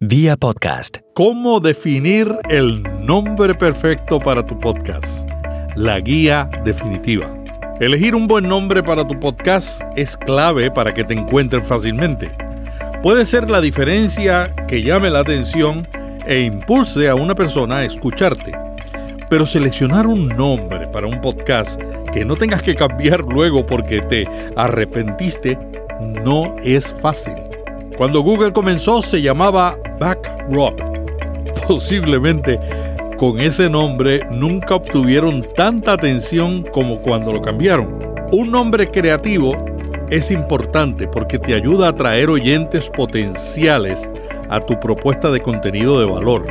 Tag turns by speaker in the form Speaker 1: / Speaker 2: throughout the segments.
Speaker 1: Vía podcast.
Speaker 2: ¿Cómo definir el nombre perfecto para tu podcast? La guía definitiva. Elegir un buen nombre para tu podcast es clave para que te encuentren fácilmente. Puede ser la diferencia que llame la atención e impulse a una persona a escucharte. Pero seleccionar un nombre para un podcast que no tengas que cambiar luego porque te arrepentiste no es fácil. Cuando Google comenzó se llamaba Backrock. Posiblemente con ese nombre nunca obtuvieron tanta atención como cuando lo cambiaron. Un nombre creativo es importante porque te ayuda a atraer oyentes potenciales a tu propuesta de contenido de valor.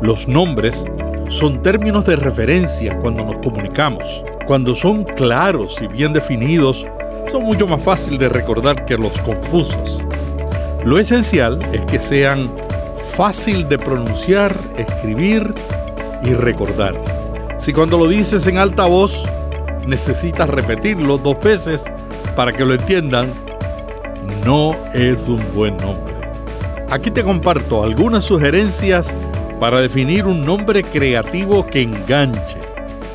Speaker 2: Los nombres son términos de referencia cuando nos comunicamos. Cuando son claros y bien definidos, son mucho más fáciles de recordar que los confusos. Lo esencial es que sean fácil de pronunciar, escribir y recordar. Si cuando lo dices en alta voz necesitas repetirlo dos veces para que lo entiendan, no es un buen nombre. Aquí te comparto algunas sugerencias para definir un nombre creativo que enganche.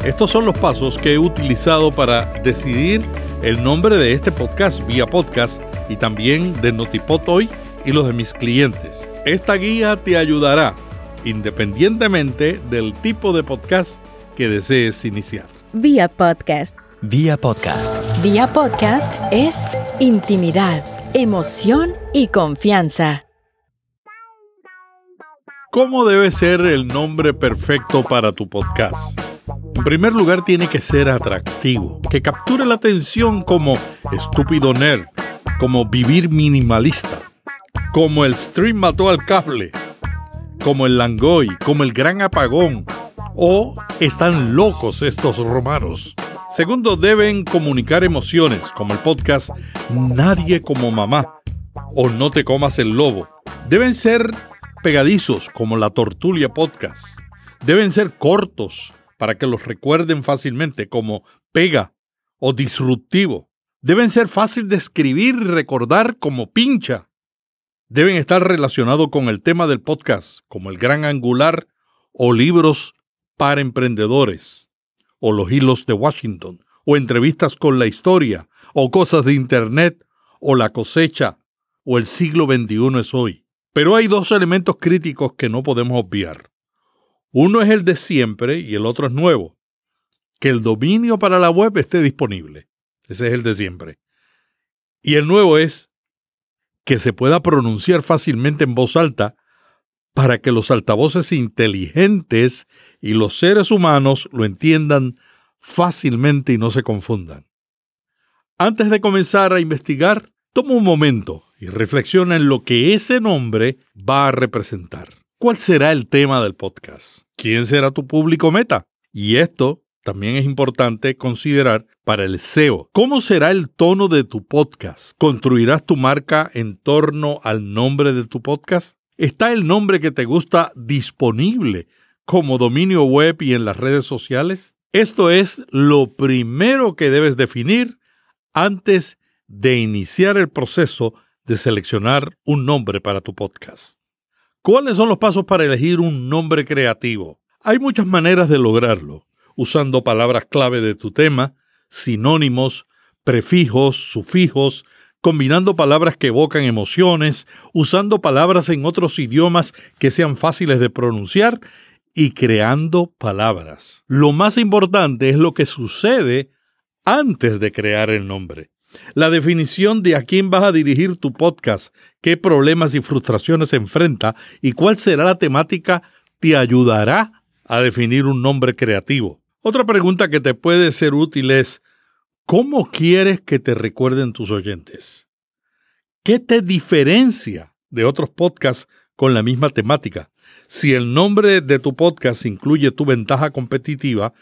Speaker 2: Estos son los pasos que he utilizado para decidir el nombre de este podcast vía podcast y también de Notipod hoy y los de mis clientes. Esta guía te ayudará independientemente del tipo de podcast que desees iniciar.
Speaker 3: Vía podcast.
Speaker 1: Vía podcast.
Speaker 3: Vía podcast es intimidad, emoción y confianza.
Speaker 2: ¿Cómo debe ser el nombre perfecto para tu podcast? En primer lugar, tiene que ser atractivo, que capture la atención como estúpido nerd, como vivir minimalista, como el stream mató al cable, como el Langoy, como el gran apagón, o están locos estos romanos. Segundo, deben comunicar emociones, como el podcast Nadie como mamá, o No te comas el lobo. Deben ser pegadizos, como la Tortulia Podcast. Deben ser cortos, para que los recuerden fácilmente, como Pega o Disruptivo. Deben ser fácil de escribir y recordar, como Pincha deben estar relacionados con el tema del podcast, como el gran angular o libros para emprendedores, o los hilos de Washington, o entrevistas con la historia, o cosas de Internet, o la cosecha, o el siglo XXI es hoy. Pero hay dos elementos críticos que no podemos obviar. Uno es el de siempre y el otro es nuevo. Que el dominio para la web esté disponible. Ese es el de siempre. Y el nuevo es que se pueda pronunciar fácilmente en voz alta para que los altavoces inteligentes y los seres humanos lo entiendan fácilmente y no se confundan. Antes de comenzar a investigar, toma un momento y reflexiona en lo que ese nombre va a representar. ¿Cuál será el tema del podcast? ¿Quién será tu público meta? Y esto también es importante considerar para el SEO. ¿Cómo será el tono de tu podcast? ¿Construirás tu marca en torno al nombre de tu podcast? ¿Está el nombre que te gusta disponible como dominio web y en las redes sociales? Esto es lo primero que debes definir antes de iniciar el proceso de seleccionar un nombre para tu podcast. ¿Cuáles son los pasos para elegir un nombre creativo? Hay muchas maneras de lograrlo usando palabras clave de tu tema, sinónimos, prefijos, sufijos, combinando palabras que evocan emociones, usando palabras en otros idiomas que sean fáciles de pronunciar y creando palabras. Lo más importante es lo que sucede antes de crear el nombre. La definición de a quién vas a dirigir tu podcast, qué problemas y frustraciones enfrenta y cuál será la temática te ayudará a definir un nombre creativo. Otra pregunta que te puede ser útil es, ¿cómo quieres que te recuerden tus oyentes? ¿Qué te diferencia de otros podcasts con la misma temática? Si el nombre de tu podcast incluye tu ventaja competitiva,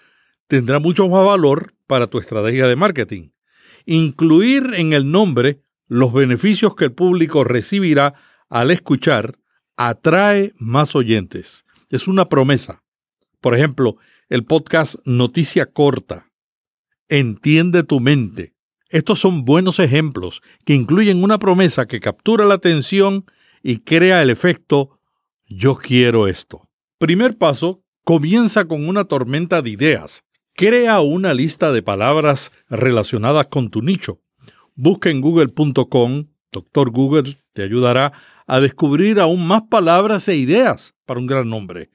Speaker 2: tendrá mucho más valor para tu estrategia de marketing. Incluir en el nombre los beneficios que el público recibirá al escuchar atrae más oyentes. Es una promesa. Por ejemplo, el podcast Noticia Corta. Entiende tu mente. Estos son buenos ejemplos que incluyen una promesa que captura la atención y crea el efecto yo quiero esto. Primer paso, comienza con una tormenta de ideas. Crea una lista de palabras relacionadas con tu nicho. Busca en google.com, doctor Google te ayudará a descubrir aún más palabras e ideas para un gran nombre.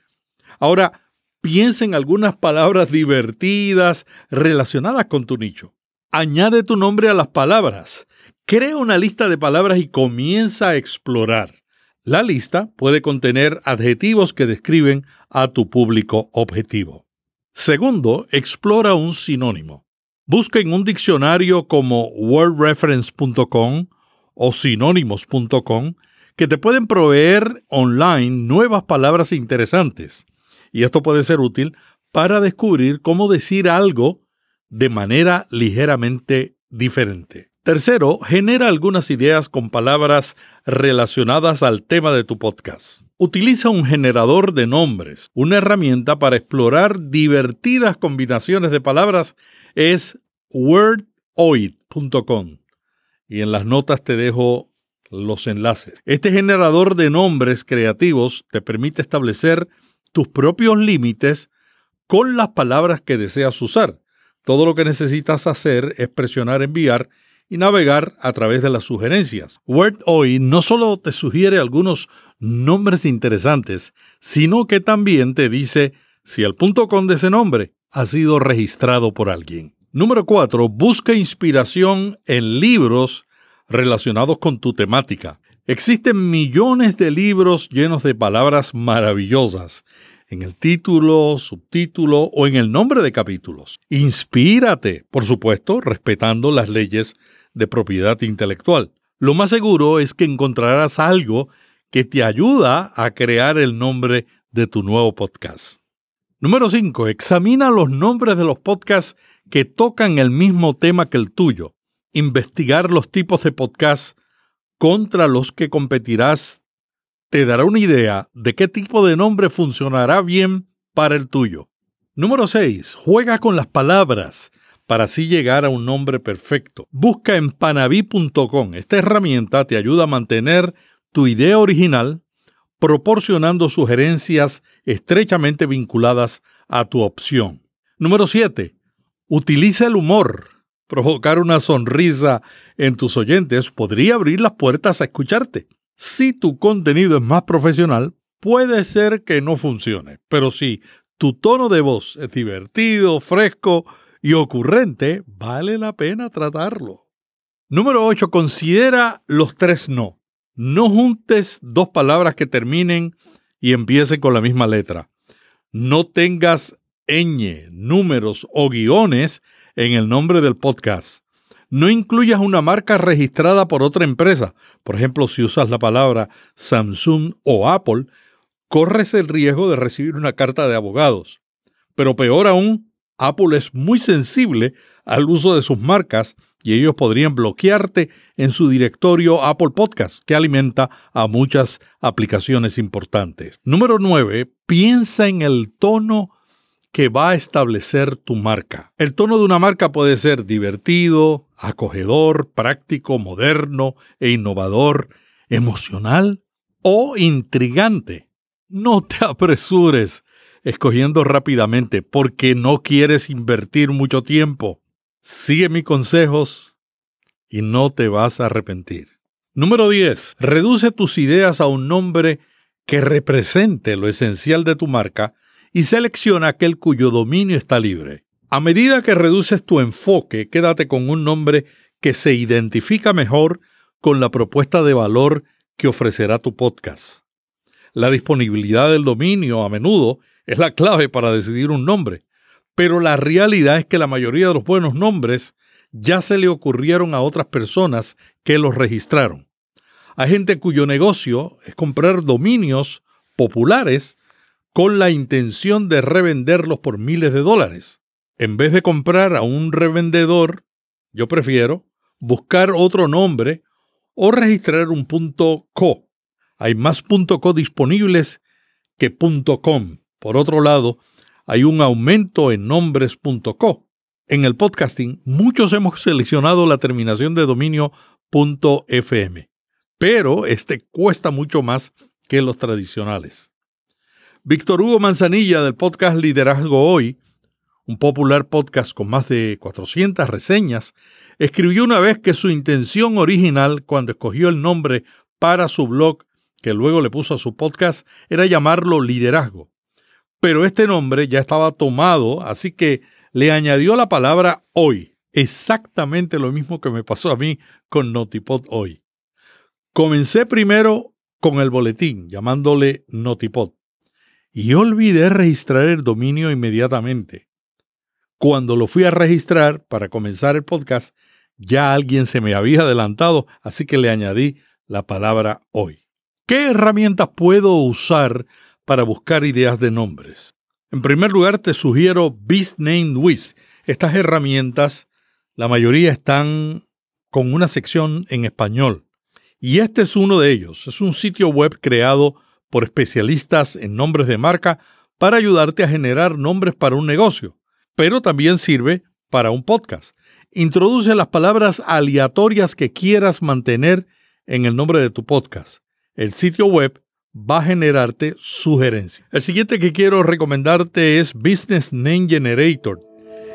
Speaker 2: Ahora, piensa en algunas palabras divertidas relacionadas con tu nicho. Añade tu nombre a las palabras. Crea una lista de palabras y comienza a explorar. La lista puede contener adjetivos que describen a tu público objetivo. Segundo, explora un sinónimo. Busca en un diccionario como wordreference.com o sinónimos.com que te pueden proveer online nuevas palabras interesantes. Y esto puede ser útil para descubrir cómo decir algo de manera ligeramente diferente. Tercero, genera algunas ideas con palabras relacionadas al tema de tu podcast. Utiliza un generador de nombres. Una herramienta para explorar divertidas combinaciones de palabras es wordoid.com. Y en las notas te dejo los enlaces. Este generador de nombres creativos te permite establecer tus propios límites con las palabras que deseas usar. Todo lo que necesitas hacer es presionar enviar y navegar a través de las sugerencias. WordOid no solo te sugiere algunos nombres interesantes, sino que también te dice si el punto com de ese nombre ha sido registrado por alguien. Número 4. Busca inspiración en libros relacionados con tu temática. Existen millones de libros llenos de palabras maravillosas en el título, subtítulo o en el nombre de capítulos. Inspírate, por supuesto, respetando las leyes de propiedad intelectual. Lo más seguro es que encontrarás algo que te ayuda a crear el nombre de tu nuevo podcast. Número 5. Examina los nombres de los podcasts que tocan el mismo tema que el tuyo. Investigar los tipos de podcasts contra los que competirás te dará una idea de qué tipo de nombre funcionará bien para el tuyo. Número 6. Juega con las palabras para así llegar a un nombre perfecto. Busca en panavi.com. Esta herramienta te ayuda a mantener tu idea original proporcionando sugerencias estrechamente vinculadas a tu opción. Número 7. Utiliza el humor. Provocar una sonrisa en tus oyentes podría abrir las puertas a escucharte. Si tu contenido es más profesional, puede ser que no funcione, pero si tu tono de voz es divertido, fresco y ocurrente, vale la pena tratarlo. Número 8. Considera los tres no. No juntes dos palabras que terminen y empiecen con la misma letra. No tengas ñ, números o guiones en el nombre del podcast. No incluyas una marca registrada por otra empresa. Por ejemplo, si usas la palabra Samsung o Apple, corres el riesgo de recibir una carta de abogados. Pero peor aún, Apple es muy sensible al uso de sus marcas y ellos podrían bloquearte en su directorio Apple Podcast, que alimenta a muchas aplicaciones importantes. Número 9. Piensa en el tono que va a establecer tu marca. El tono de una marca puede ser divertido, acogedor, práctico, moderno e innovador, emocional o intrigante. No te apresures escogiendo rápidamente porque no quieres invertir mucho tiempo. Sigue mis consejos y no te vas a arrepentir. Número 10. Reduce tus ideas a un nombre que represente lo esencial de tu marca y selecciona aquel cuyo dominio está libre. A medida que reduces tu enfoque, quédate con un nombre que se identifica mejor con la propuesta de valor que ofrecerá tu podcast. La disponibilidad del dominio a menudo es la clave para decidir un nombre. Pero la realidad es que la mayoría de los buenos nombres ya se le ocurrieron a otras personas que los registraron. Hay gente cuyo negocio es comprar dominios populares con la intención de revenderlos por miles de dólares. En vez de comprar a un revendedor, yo prefiero buscar otro nombre o registrar un punto .co. Hay más .co disponibles que .com. Por otro lado, hay un aumento en nombres.co. En el podcasting, muchos hemos seleccionado la terminación de dominio .fm, pero este cuesta mucho más que los tradicionales. Víctor Hugo Manzanilla del podcast Liderazgo Hoy, un popular podcast con más de 400 reseñas, escribió una vez que su intención original cuando escogió el nombre para su blog, que luego le puso a su podcast, era llamarlo Liderazgo. Pero este nombre ya estaba tomado, así que le añadió la palabra hoy, exactamente lo mismo que me pasó a mí con Notipod hoy. Comencé primero con el boletín, llamándole Notipod, y olvidé registrar el dominio inmediatamente. Cuando lo fui a registrar para comenzar el podcast, ya alguien se me había adelantado, así que le añadí la palabra hoy. ¿Qué herramientas puedo usar para buscar ideas de nombres? En primer lugar, te sugiero Beast Name Wiz. Estas herramientas, la mayoría están con una sección en español. Y este es uno de ellos. Es un sitio web creado por especialistas en nombres de marca para ayudarte a generar nombres para un negocio, pero también sirve para un podcast. Introduce las palabras aleatorias que quieras mantener en el nombre de tu podcast. El sitio web va a generarte sugerencias. El siguiente que quiero recomendarte es Business Name Generator.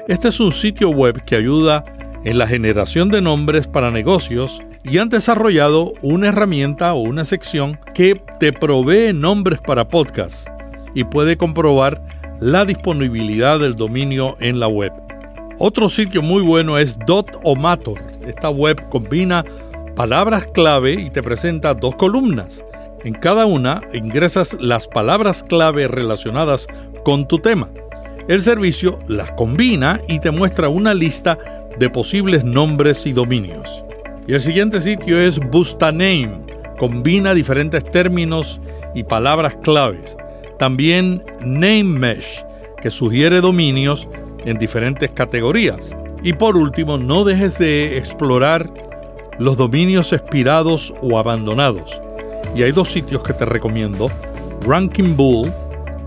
Speaker 2: Este es un sitio web que ayuda en la generación de nombres para negocios y han desarrollado una herramienta o una sección que te provee nombres para podcasts y puede comprobar la disponibilidad del dominio en la web. Otro sitio muy bueno es Dotomator. Esta web combina palabras clave y te presenta dos columnas. En cada una ingresas las palabras clave relacionadas con tu tema. El servicio las combina y te muestra una lista de posibles nombres y dominios. Y el siguiente sitio es Bustaname. Combina diferentes términos y palabras claves. También NameMesh, que sugiere dominios en diferentes categorías. Y por último, no dejes de explorar los dominios expirados o abandonados. Y hay dos sitios que te recomiendo, Ranking Bull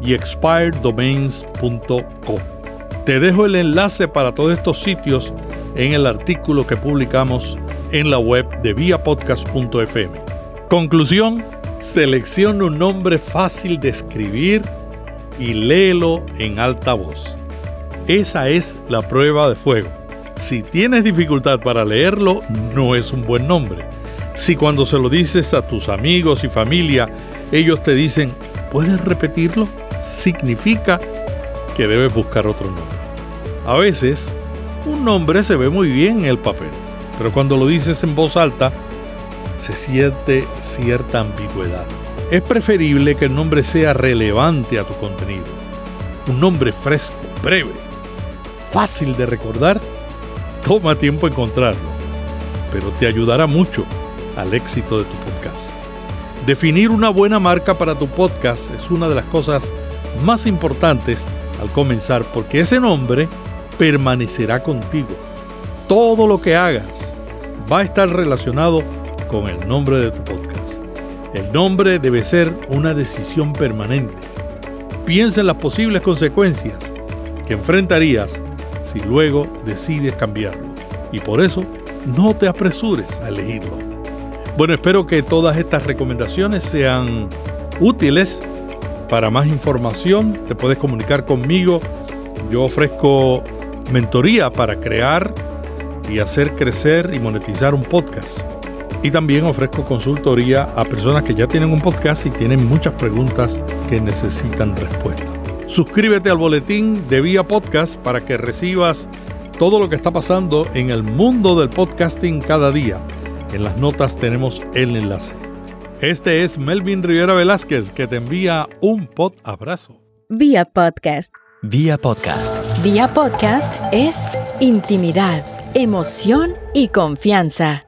Speaker 2: y expireddomains.com. Te dejo el enlace para todos estos sitios en el artículo que publicamos en la web de viapodcast.fm. Conclusión, selecciona un nombre fácil de escribir y léelo en alta voz. Esa es la prueba de fuego. Si tienes dificultad para leerlo, no es un buen nombre. Si cuando se lo dices a tus amigos y familia, ellos te dicen, ¿puedes repetirlo? Significa que debes buscar otro nombre. A veces, un nombre se ve muy bien en el papel, pero cuando lo dices en voz alta, se siente cierta ambigüedad. Es preferible que el nombre sea relevante a tu contenido. Un nombre fresco, breve, fácil de recordar Toma tiempo encontrarlo, pero te ayudará mucho al éxito de tu podcast. Definir una buena marca para tu podcast es una de las cosas más importantes al comenzar porque ese nombre permanecerá contigo. Todo lo que hagas va a estar relacionado con el nombre de tu podcast. El nombre debe ser una decisión permanente. Piensa en las posibles consecuencias que enfrentarías si luego decides cambiarlo. Y por eso no te apresures a elegirlo. Bueno, espero que todas estas recomendaciones sean útiles. Para más información te puedes comunicar conmigo. Yo ofrezco mentoría para crear y hacer crecer y monetizar un podcast. Y también ofrezco consultoría a personas que ya tienen un podcast y tienen muchas preguntas que necesitan respuesta. Suscríbete al boletín de Vía Podcast para que recibas todo lo que está pasando en el mundo del podcasting cada día. En las notas tenemos el enlace. Este es Melvin Rivera Velázquez que te envía un pod abrazo.
Speaker 3: Vía Podcast.
Speaker 1: Vía Podcast.
Speaker 3: Vía Podcast es intimidad, emoción y confianza.